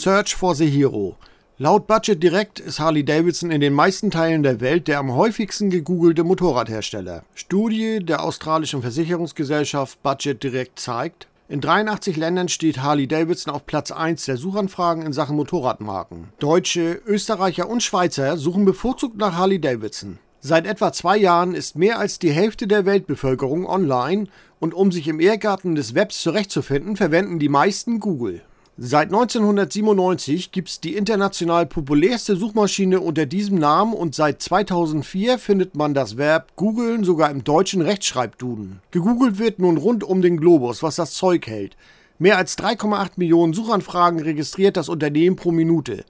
Search for the Hero. Laut Budget Direct ist Harley Davidson in den meisten Teilen der Welt der am häufigsten gegoogelte Motorradhersteller. Studie der australischen Versicherungsgesellschaft Budget Direct zeigt, in 83 Ländern steht Harley Davidson auf Platz 1 der Suchanfragen in Sachen Motorradmarken. Deutsche, Österreicher und Schweizer suchen bevorzugt nach Harley Davidson. Seit etwa zwei Jahren ist mehr als die Hälfte der Weltbevölkerung online und um sich im Ehrgarten des Webs zurechtzufinden, verwenden die meisten Google. Seit 1997 gibt es die international populärste Suchmaschine unter diesem Namen und seit 2004 findet man das Verb googeln sogar im deutschen Rechtschreibduden. Gegoogelt wird nun rund um den Globus, was das Zeug hält. Mehr als 3,8 Millionen Suchanfragen registriert das Unternehmen pro Minute.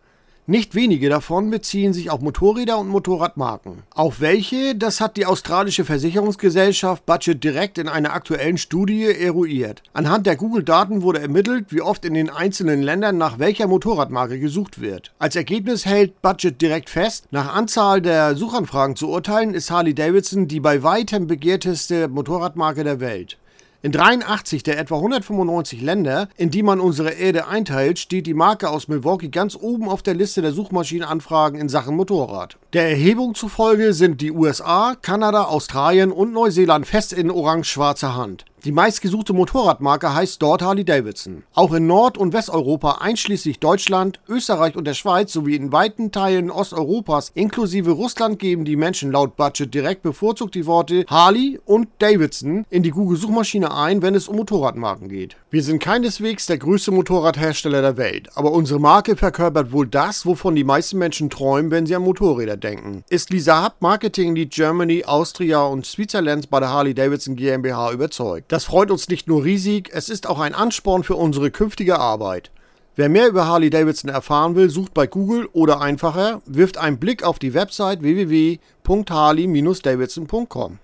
Nicht wenige davon beziehen sich auf Motorräder und Motorradmarken. Auf welche, das hat die australische Versicherungsgesellschaft Budget Direct in einer aktuellen Studie eruiert. Anhand der Google-Daten wurde ermittelt, wie oft in den einzelnen Ländern nach welcher Motorradmarke gesucht wird. Als Ergebnis hält Budget Direct fest, nach Anzahl der Suchanfragen zu urteilen, ist Harley Davidson die bei weitem begehrteste Motorradmarke der Welt. In 83 der etwa 195 Länder, in die man unsere Erde einteilt, steht die Marke aus Milwaukee ganz oben auf der Liste der Suchmaschinenanfragen in Sachen Motorrad. Der Erhebung zufolge sind die USA, Kanada, Australien und Neuseeland fest in orange-schwarzer Hand. Die meistgesuchte Motorradmarke heißt dort Harley Davidson. Auch in Nord- und Westeuropa einschließlich Deutschland, Österreich und der Schweiz sowie in weiten Teilen Osteuropas inklusive Russland geben die Menschen laut Budget direkt bevorzugt die Worte Harley und Davidson in die Google-Suchmaschine ein, wenn es um Motorradmarken geht. Wir sind keineswegs der größte Motorradhersteller der Welt, aber unsere Marke verkörpert wohl das, wovon die meisten Menschen träumen, wenn sie an Motorräder denken. Ist Lisa Hub Marketing Lead Germany, Austria und Switzerland bei der Harley Davidson GmbH überzeugt. Das freut uns nicht nur riesig, es ist auch ein Ansporn für unsere künftige Arbeit. Wer mehr über Harley Davidson erfahren will, sucht bei Google oder einfacher, wirft einen Blick auf die Website www.harley-davidson.com.